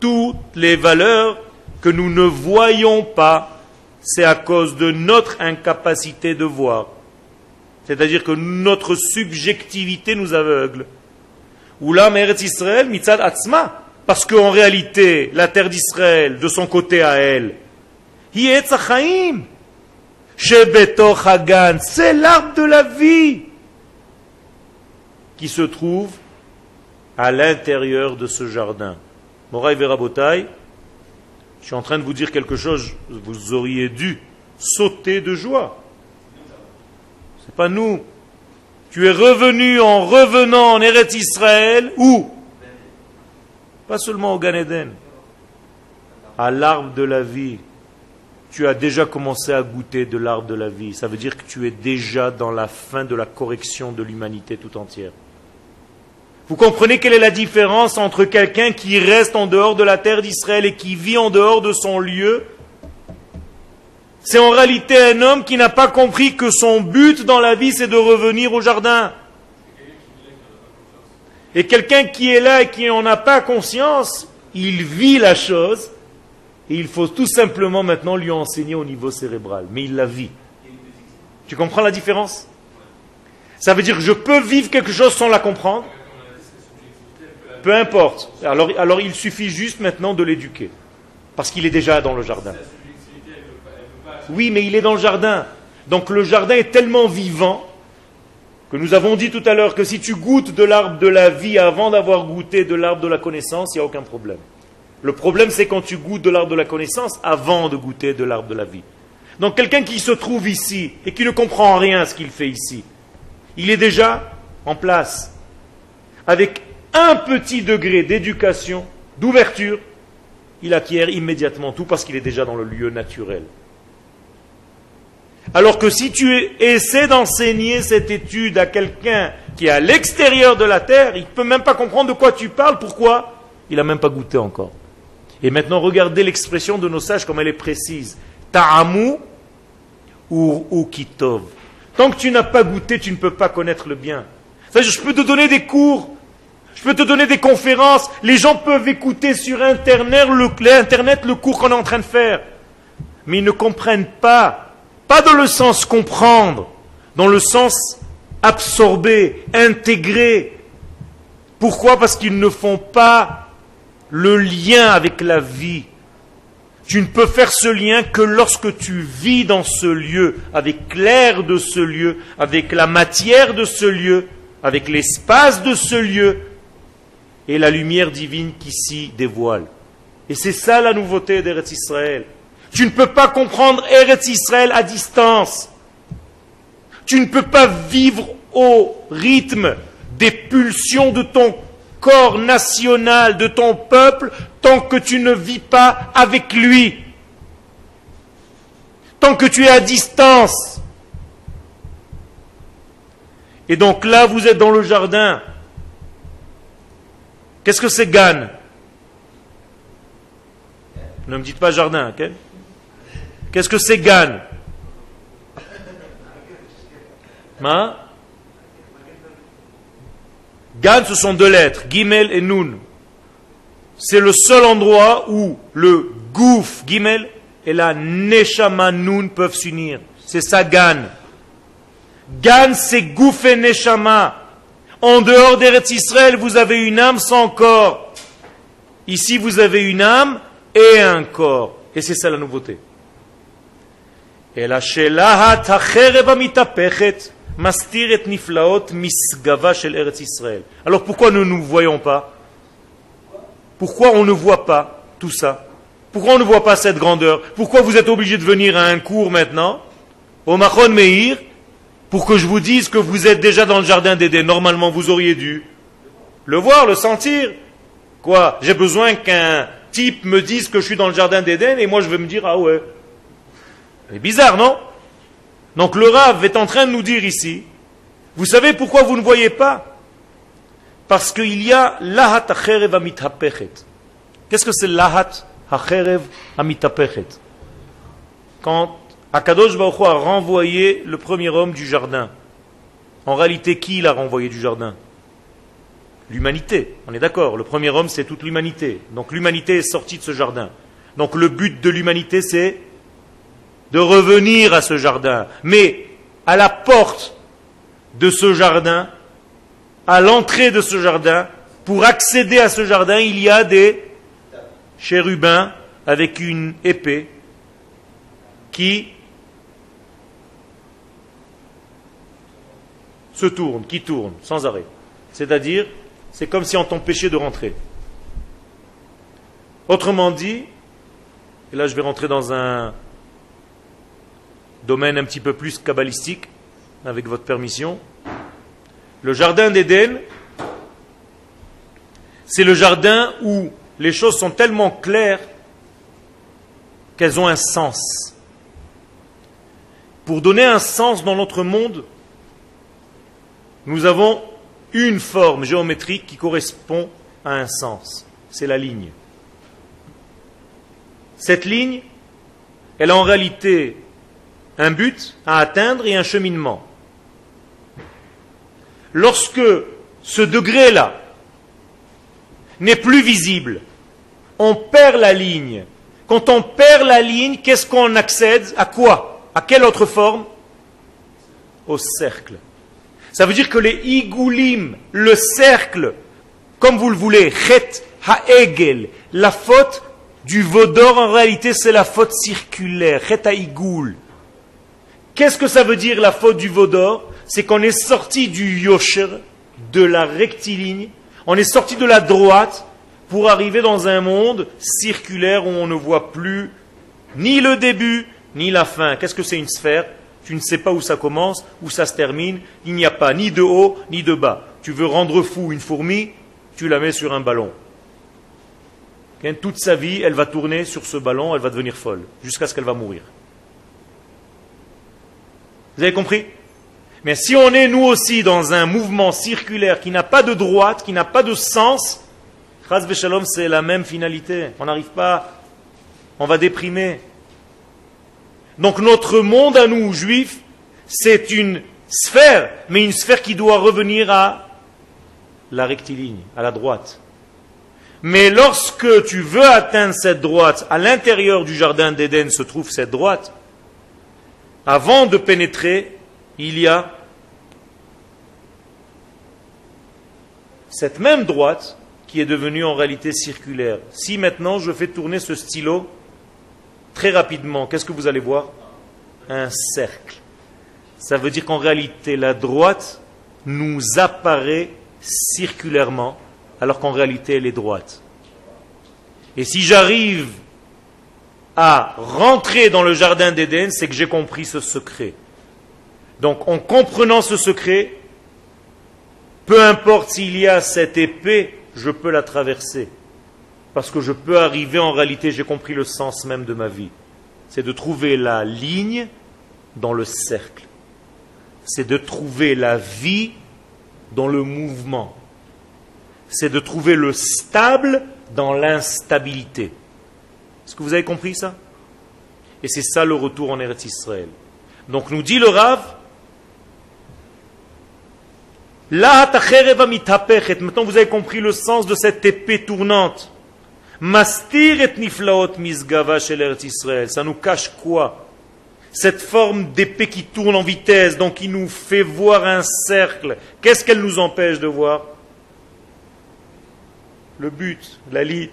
toutes les valeurs que nous ne voyons pas, c'est à cause de notre incapacité de voir. C'est-à-dire que notre subjectivité nous aveugle. Ou là, Israël, mitzad atzma. Parce qu'en réalité, la terre d'Israël, de son côté à elle, c'est l'arbre de la vie qui se trouve à l'intérieur de ce jardin. Moraï Verabotai, je suis en train de vous dire quelque chose, vous auriez dû sauter de joie. C'est pas nous. Tu es revenu en revenant en Eretz Israël, où? Pas seulement au Gan Eden, à l'arbre de la vie. Tu as déjà commencé à goûter de l'arbre de la vie. Ça veut dire que tu es déjà dans la fin de la correction de l'humanité tout entière. Vous comprenez quelle est la différence entre quelqu'un qui reste en dehors de la terre d'Israël et qui vit en dehors de son lieu? C'est en réalité un homme qui n'a pas compris que son but dans la vie, c'est de revenir au jardin. Et quelqu'un qui est là et qui n'en a pas conscience, il vit la chose, et il faut tout simplement maintenant lui enseigner au niveau cérébral. Mais il la vit. Tu comprends la différence? Ça veut dire que je peux vivre quelque chose sans la comprendre? Peu importe. Alors, il suffit juste maintenant de l'éduquer. Parce qu'il est déjà dans le jardin. Oui, mais il est dans le jardin. Donc le jardin est tellement vivant que nous avons dit tout à l'heure que si tu goûtes de l'arbre de la vie avant d'avoir goûté de l'arbre de la connaissance, il n'y a aucun problème. Le problème, c'est quand tu goûtes de l'arbre de la connaissance avant de goûter de l'arbre de la vie. Donc quelqu'un qui se trouve ici et qui ne comprend rien à ce qu'il fait ici, il est déjà en place, avec un petit degré d'éducation, d'ouverture, il acquiert immédiatement tout parce qu'il est déjà dans le lieu naturel. Alors que si tu essaies d'enseigner cette étude à quelqu'un qui est à l'extérieur de la terre, il ne peut même pas comprendre de quoi tu parles. Pourquoi? Il n'a même pas goûté encore. Et maintenant, regardez l'expression de nos sages comme elle est précise. Ta'amu ou, kitov. Tant que tu n'as pas goûté, tu ne peux pas connaître le bien. je peux te donner des cours je peux te donner des conférences. Les gens peuvent écouter sur Internet le, cours qu'on est en train de faire. Mais ils ne comprennent pas. Pas dans le sens comprendre, dans le sens absorber, intégrer. Pourquoi? Parce qu'ils ne font pas le lien avec la vie. Tu ne peux faire ce lien que lorsque tu vis dans ce lieu, avec l'air de ce lieu, avec la matière de ce lieu, avec l'espace de ce lieu, et la lumière divine qui s'y dévoile. Et c'est ça la nouveauté d'Eretz Israël. Tu ne peux pas comprendre Eretz Israël à distance. Tu ne peux pas vivre au rythme des pulsions de ton corps national, de ton peuple, tant que tu ne vis pas avec lui. Tant que tu es à distance. Et donc là, vous êtes dans le jardin. Qu'est-ce que c'est Gan Ne me dites pas jardin, ok? Qu'est-ce que c'est Gan hein Gan, ce sont deux lettres, Gimel et Nun. C'est le seul endroit où le Gouf, Gimel, et la Neshama Nun peuvent s'unir. C'est ça Gan. Gan, c'est Gouf et Neshama. En dehors d'Eretz Israël, vous avez une âme sans corps. Ici, vous avez une âme et un corps. Et c'est ça la nouveauté. Alors pourquoi ne nous voyons pas? Pourquoi on ne voit pas tout ça? Pourquoi on ne voit pas cette grandeur? Pourquoi vous êtes obligé de venir à un cours maintenant? Au Machon Meir pour que je vous dise que vous êtes déjà dans le jardin d'Éden. Normalement, vous auriez dû le voir, le sentir. Quoi J'ai besoin qu'un type me dise que je suis dans le jardin d'Éden et moi je vais me dire, ah ouais. C'est bizarre, non? Donc le Rav est en train de nous dire ici, vous savez pourquoi vous ne voyez pas? Parce qu'il y a lahat acherev amitapechet. Qu'est-ce que c'est lahat acherev amitapechet? Quand Akadosh Baruch a renvoyé le premier homme du jardin. En réalité, qui l'a renvoyé du jardin? L'humanité, on est d'accord. Le premier homme, c'est toute l'humanité. Donc l'humanité est sortie de ce jardin. Donc le but de l'humanité, c'est de revenir à ce jardin. Mais à la porte de ce jardin, à l'entrée de ce jardin, pour accéder à ce jardin, il y a des chérubins avec une épée qui se tourne, qui tourne, sans arrêt. C'est-à-dire, c'est comme si on t'empêchait de rentrer. Autrement dit, et là je vais rentrer dans un domaine un petit peu plus kabbalistique, avec votre permission. Le jardin d'Éden, c'est le jardin où les choses sont tellement claires qu'elles ont un sens. Pour donner un sens dans notre monde, nous avons une forme géométrique qui correspond à un sens. C'est la ligne. Cette ligne, elle a en réalité un but à atteindre et un cheminement. Lorsque ce degré-là n'est plus visible, on perd la ligne. Quand on perd la ligne, qu'est-ce qu'on accède? À quoi? À quelle autre forme? Au cercle. Ça veut dire que les igoulim, le cercle, comme vous le voulez, chet ha'egel, la faute du vaudor en réalité c'est la faute circulaire, chet ha'igul. Qu'est-ce que ça veut dire la faute du vaudor? C'est qu'on est sorti du yosher, de la rectiligne, on est sorti de la droite pour arriver dans un monde circulaire où on ne voit plus ni le début ni la fin. Qu'est-ce que c'est une sphère? Tu ne sais pas où ça commence, où ça se termine. Il n'y a pas ni de haut ni de bas. Tu veux rendre fou une fourmi, tu la mets sur un ballon. Toute sa vie, elle va tourner sur ce ballon, elle va devenir folle, jusqu'à ce qu'elle va mourir. Vous avez compris? Mais si on est nous aussi dans un mouvement circulaire qui n'a pas de droite, qui n'a pas de sens, c'est la même finalité. On n'arrive pas, on va déprimer. Donc notre monde à nous, juifs, c'est une sphère, mais une sphère qui doit revenir à la rectiligne, à la droite. Mais lorsque tu veux atteindre cette droite, à l'intérieur du jardin d'Éden se trouve cette droite, avant de pénétrer, il y a cette même droite qui est devenue en réalité circulaire. Si maintenant je fais tourner ce stylo très rapidement, qu'est-ce que vous allez voir? Un cercle. Ça veut dire qu'en réalité, la droite nous apparaît circulairement, alors qu'en réalité, elle est droite. Et si j'arrive à rentrer dans le jardin d'Éden, c'est que j'ai compris ce secret. Donc, en comprenant ce secret, peu importe s'il y a cette épée, je peux la traverser. Parce que je peux arriver, en réalité, j'ai compris le sens même de ma vie. C'est de trouver la ligne dans le cercle. C'est de trouver la vie dans le mouvement. C'est de trouver le stable dans l'instabilité. Est-ce que vous avez compris ça? Et c'est ça le retour en Eretz Israël. Donc nous dit le Rav, Maintenant vous avez compris le sens de cette épée tournante. Mastir et niflaot misgava shel Israël. Ça nous cache quoi? Cette forme d'épée qui tourne en vitesse, donc qui nous fait voir un cercle. Qu'est-ce qu'elle nous empêche de voir? Le but, la ligne.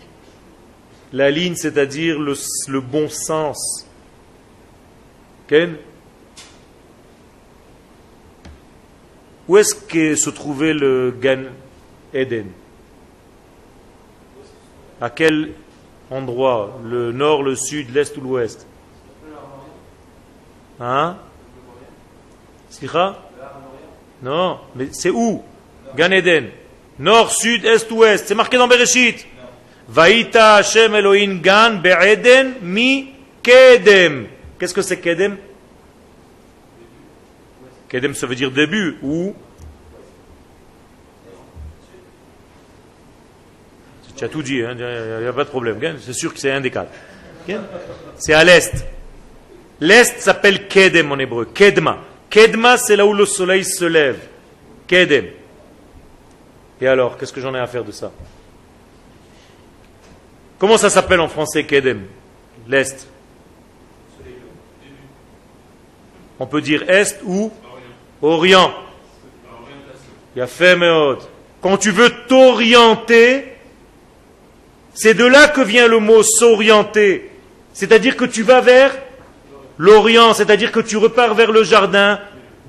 La ligne, c'est-à-dire le, le, bon sens. Ken? Où est-ce que se trouvait le Gan Eden? À quel endroit? Le nord, le sud, l'est ou l'ouest? Hein? Sira Non, mais c'est où? Gan Eden. Nord, sud, est, ouest. C'est marqué dans Bereshit. Vaïta Hashem Elohim Gan Be'eden mi Kedem. Qu'est-ce que c'est Kedem? Kedem, ça veut dire début. Ou Tu as tout dit, hein, il n'y a pas de problème. C'est sûr que c'est un des quatre. C'est à l'est. L'est s'appelle Kedem en hébreu. Kedma. Kedma, c'est là où le soleil se lève. Kedem. Et alors, qu'est-ce que j'en ai à faire de ça? Comment ça s'appelle en français Kedem? L'est. On peut dire est ou orient. Il y a fait Quand tu veux t'orienter, c'est de là que vient le mot s'orienter. C'est-à-dire que tu vas vers l'Orient, c'est-à-dire que tu repars vers le jardin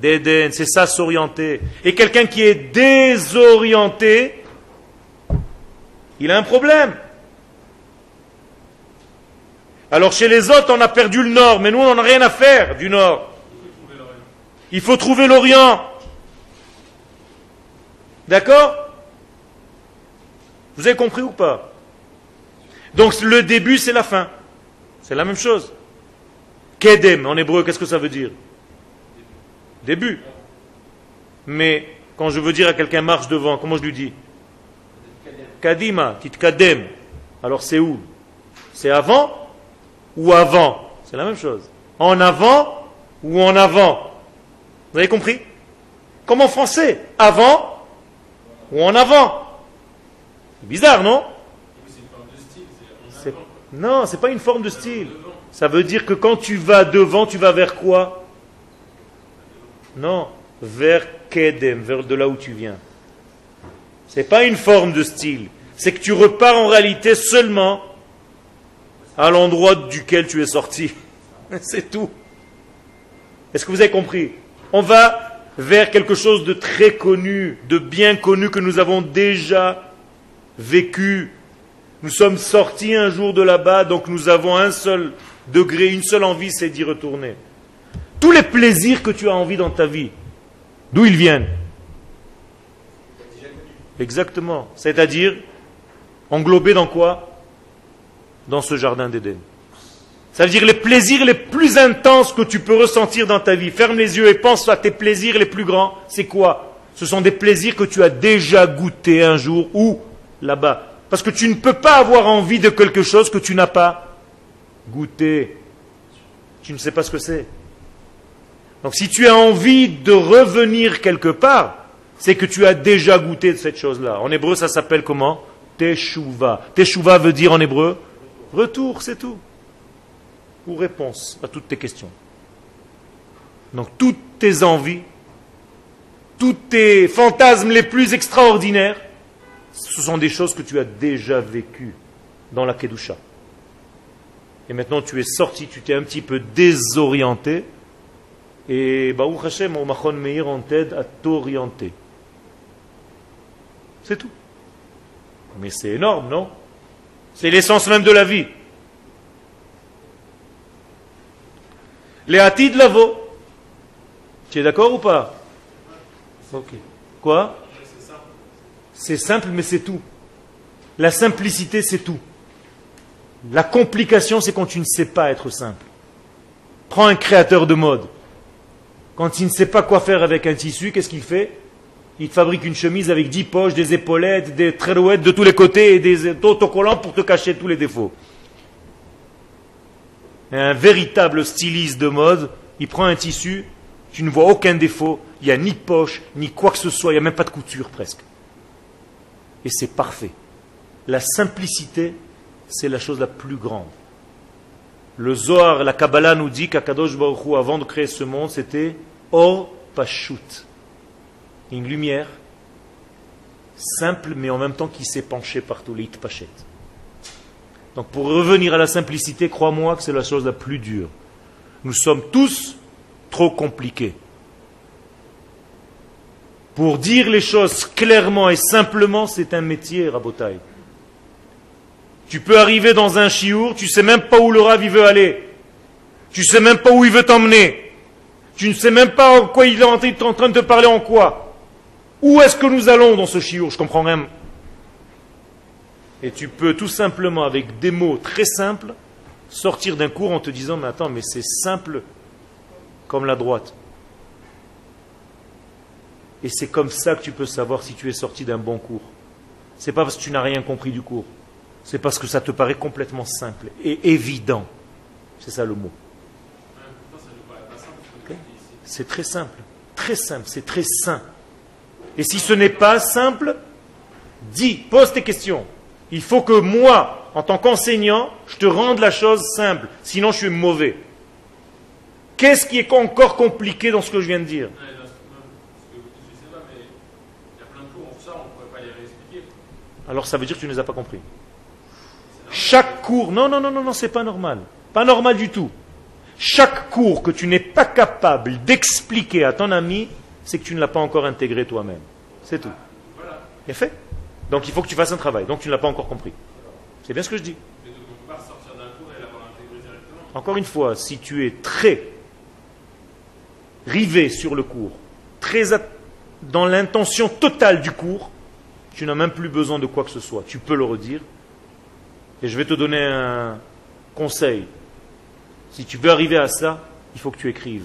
d'Éden. C'est ça s'orienter. Et quelqu'un qui est désorienté, il a un problème. Alors chez les autres, on a perdu le nord, mais nous, on n'en a rien à faire du nord. Il faut trouver l'Orient. D'accord? Vous avez compris ou pas? Donc le début, c'est la fin. C'est la même chose. Kedem, en hébreu, qu'est-ce que ça veut dire? Début. Mais quand je veux dire à quelqu'un marche devant, comment je lui dis? Kadima, kadem. Alors c'est où? C'est avant ou avant? C'est la même chose. En avant ou en avant? Vous avez compris? Comme en français, avant ou en avant? Bizarre, non? Non, c'est pas une forme de style. Ça veut dire que quand tu vas devant, tu vas vers quoi? Non, vers Kedem, vers de là où tu viens. Ce n'est pas une forme de style. C'est que tu repars en réalité seulement à l'endroit duquel tu es sorti. [LAUGHS] C'est tout. Est-ce que vous avez compris? On va vers quelque chose de très connu, de bien connu que nous avons déjà vécu. Nous sommes sortis un jour de là-bas, donc nous avons un seul degré, une seule envie, c'est d'y retourner. Tous les plaisirs que tu as envie dans ta vie, d'où ils viennent? Exactement. C'est-à-dire, englobés dans quoi? Dans ce jardin d'Éden. Ça veut dire les plaisirs les plus intenses que tu peux ressentir dans ta vie. Ferme les yeux et pense à tes plaisirs les plus grands. C'est quoi? Ce sont des plaisirs que tu as déjà goûté un jour ou là-bas. Parce que tu ne peux pas avoir envie de quelque chose que tu n'as pas goûté. Tu ne sais pas ce que c'est. Donc si tu as envie de revenir quelque part, c'est que tu as déjà goûté de cette chose-là. En hébreu, ça s'appelle comment? Teshuva. Teshuva veut dire en hébreu retour, c'est tout. Ou réponse à toutes tes questions. Donc toutes tes envies, tous tes fantasmes les plus extraordinaires, ce sont des choses que tu as déjà vécues dans la Kedusha. Et maintenant tu es sorti, tu t'es un petit peu désorienté. Et Baruch Hashem, au Machon Meir, on t'aide à t'orienter. C'est tout. Mais c'est énorme, non? C'est l'essence même de la vie. Les de lavo. Tu es d'accord ou pas? Ok. Quoi? C'est simple, mais c'est tout. La simplicité, c'est tout. La complication, c'est quand tu ne sais pas être simple. Prends un créateur de mode. Quand il ne sait pas quoi faire avec un tissu, qu'est-ce qu'il fait? Il te fabrique une chemise avec dix poches, des épaulettes, des trérouettes de tous les côtés et des autocollants pour te cacher tous les défauts. Un véritable styliste de mode, il prend un tissu, tu ne vois aucun défaut, il n'y a ni poche, ni quoi que ce soit, il n'y a même pas de couture presque. Et c'est parfait. La simplicité, c'est la chose la plus grande. Le Zohar, la Kabbalah nous dit qu'Akadosh Baruch Hu, avant de créer ce monde, c'était Or Pashut. Une lumière simple, mais en même temps qui s'est penchée partout, les Pachet. Donc pour revenir à la simplicité, crois-moi que c'est la chose la plus dure. Nous sommes tous trop compliqués. Pour dire les choses clairement et simplement, c'est un métier, Rabotai. Tu peux arriver dans un chiour, tu ne sais même pas où le Rav veut aller. Tu ne sais même pas où il veut t'emmener. Tu ne sais même pas en quoi il est en train de te parler en quoi. Où est-ce que nous allons dans ce chiour? Je comprends rien. Et tu peux tout simplement, avec des mots très simples, sortir d'un cours en te disant, mais attends, mais c'est simple comme la droite. Et c'est comme ça que tu peux savoir si tu es sorti d'un bon cours. C'est pas parce que tu n'as rien compris du cours. C'est parce que ça te paraît complètement simple et évident. C'est ça le mot. C'est très simple. Très simple. C'est très sain. Et si ce n'est pas simple, dis, pose tes questions. Il faut que moi, en tant qu'enseignant, je te rende la chose simple. Sinon, je suis mauvais. Qu'est-ce qui est encore compliqué dans ce que je viens de dire? Alors ça veut dire que tu ne les as pas compris. Chaque cours, non, non, non, non, non, c'est pas normal. Pas normal du tout. Chaque cours que tu n'es pas capable d'expliquer à ton ami, c'est que tu ne l'as pas encore intégré toi-même. C'est tout. Et fait. Donc il faut que tu fasses un travail. Donc tu ne l'as pas encore compris. C'est bien ce que je dis. encore une fois, si tu es très rivé sur le cours, très dans l'intention totale du cours, tu n'as même plus besoin de quoi que ce soit. Tu peux le redire. Et je vais te donner un conseil. Si tu veux arriver à ça, il faut que tu écrives.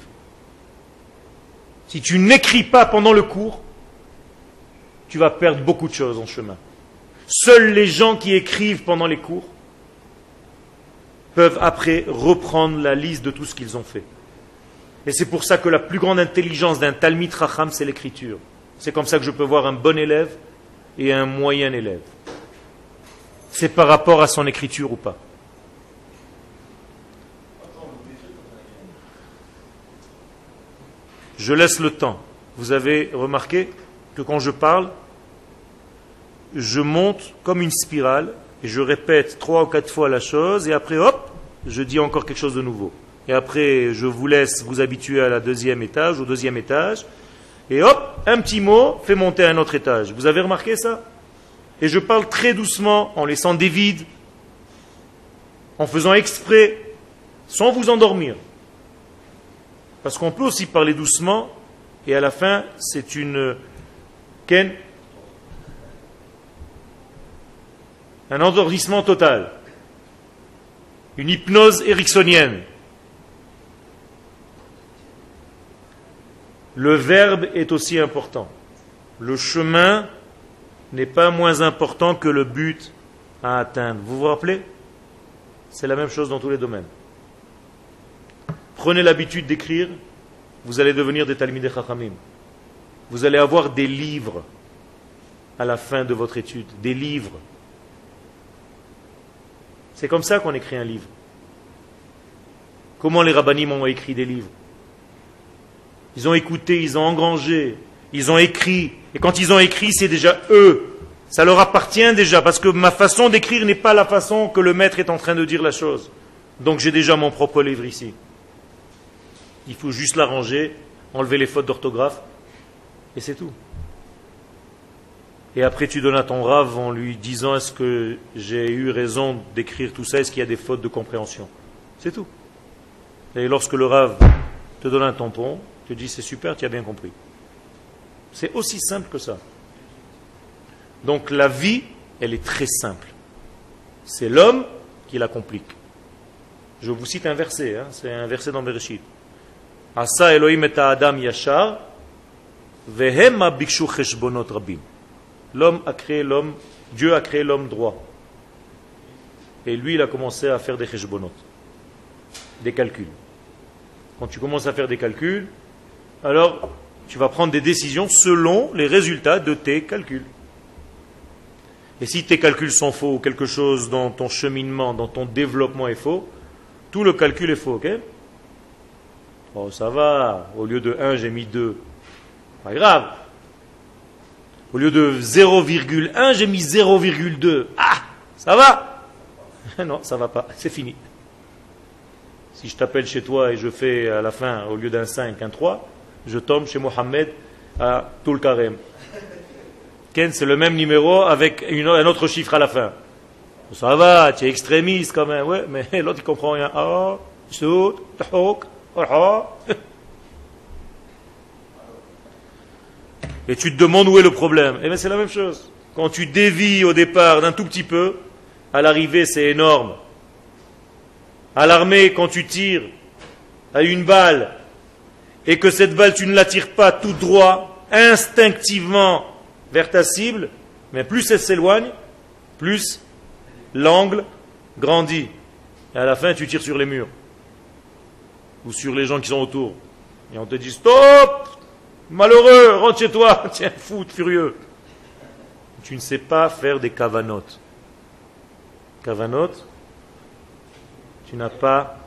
Si tu n'écris pas pendant le cours, tu vas perdre beaucoup de choses en chemin. Seuls les gens qui écrivent pendant les cours peuvent après reprendre la liste de tout ce qu'ils ont fait. Et c'est pour ça que la plus grande intelligence d'un Talmid Racham, c'est l'écriture. C'est comme ça que je peux voir un bon élève et un moyen élève. C'est par rapport à son écriture ou pas. Je laisse le temps. Vous avez remarqué que quand je parle, je monte comme une spirale et je répète trois ou quatre fois la chose et après, hop, je dis encore quelque chose de nouveau. Et après, je vous laisse vous habituer à la deuxième étage, au deuxième étage. Et hop, un petit mot fait monter un autre étage. Vous avez remarqué ça? Et je parle très doucement, en laissant des vides, en faisant exprès, sans vous endormir. Parce qu'on peut aussi parler doucement, et à la fin, c'est une un endormissement total, une hypnose ericksonienne. Le verbe est aussi important. Le chemin n'est pas moins important que le but à atteindre. Vous vous rappelez? C'est la même chose dans tous les domaines. Prenez l'habitude d'écrire, vous allez devenir des Talmidei Chachamim. Vous allez avoir des livres à la fin de votre étude, des livres. C'est comme ça qu'on écrit un livre. Comment les rabbinim ont écrit des livres? Ils ont écouté, ils ont engrangé, ils ont écrit. Et quand ils ont écrit, c'est déjà eux. Ça leur appartient déjà, parce que ma façon d'écrire n'est pas la façon que le maître est en train de dire la chose. Donc j'ai déjà mon propre livre ici. Il faut juste l'arranger, enlever les fautes d'orthographe, et c'est tout. Et après tu donnes à ton rave en lui disant est-ce que j'ai eu raison d'écrire tout ça, est-ce qu'il y a des fautes de compréhension? C'est tout. Et lorsque le rave te donne un tampon, te dis c'est super, tu as bien compris. C'est aussi simple que ça. Donc la vie, elle est très simple. C'est l'homme qui la complique. Je vous cite un verset, hein, c'est un verset dans Bereshit. Asa Elohim Adam yashar, cheshbonot rabim. L'homme a créé l'homme, Dieu a créé l'homme droit. Et lui, il a commencé à faire des cheshbonot, des calculs. Quand tu commences à faire des calculs, alors tu vas prendre des décisions selon les résultats de tes calculs. Et si tes calculs sont faux quelque chose dans ton cheminement, dans ton développement est faux, tout le calcul est faux, ok? Oh, ça va, au lieu de 1, j'ai mis 2. Pas grave. Au lieu de 0,1, j'ai mis 0,2. Ah, ça va? [LAUGHS] Non, ça va pas, c'est fini. Si je t'appelle chez toi et je fais à la fin, au lieu d'un 5, un 3, je tombe chez Mohamed à Tulkarem. Ken, c'est le même numéro avec un autre chiffre à la fin. Ça va, tu es extrémiste quand même, ouais, mais [LAUGHS] l'autre il comprend rien. Ah, Et tu te demandes où est le problème. Eh bien, c'est la même chose. Quand tu dévis au départ d'un tout petit peu, à l'arrivée, c'est énorme. À l'armée, quand tu tires à une balle, et que cette balle, tu ne la tires pas tout droit, instinctivement vers ta cible, mais plus elle s'éloigne, plus l'angle grandit. Et à la fin, tu tires sur les murs ou sur les gens qui sont autour. Et on te dit Stop Malheureux, rentre chez toi [LAUGHS] Tiens, fou, furieux. Tu ne sais pas faire des cavanotes. Cavanotes, tu n'as pas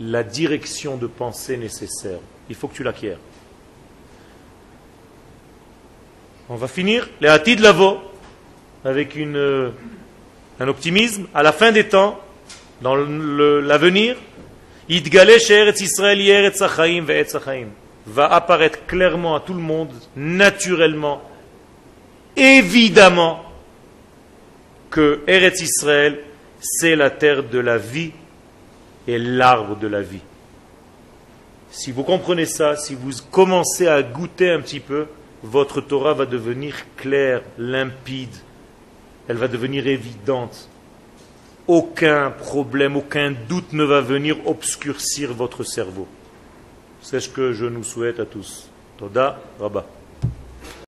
la direction de pensée nécessaire. Il faut que tu l'acquières. On va finir les de lavo avec euh, un optimisme. À la fin des temps, dans l'avenir, va apparaître clairement à tout le monde, naturellement, évidemment, que Eretz Israël, c'est la terre de la vie est l'arbre de la vie. Si vous comprenez ça, si vous commencez à goûter un petit peu, votre Torah va devenir claire, limpide, elle va devenir évidente. Aucun problème, aucun doute ne va venir obscurcir votre cerveau. C'est ce que je nous souhaite à tous. Toda Rabba.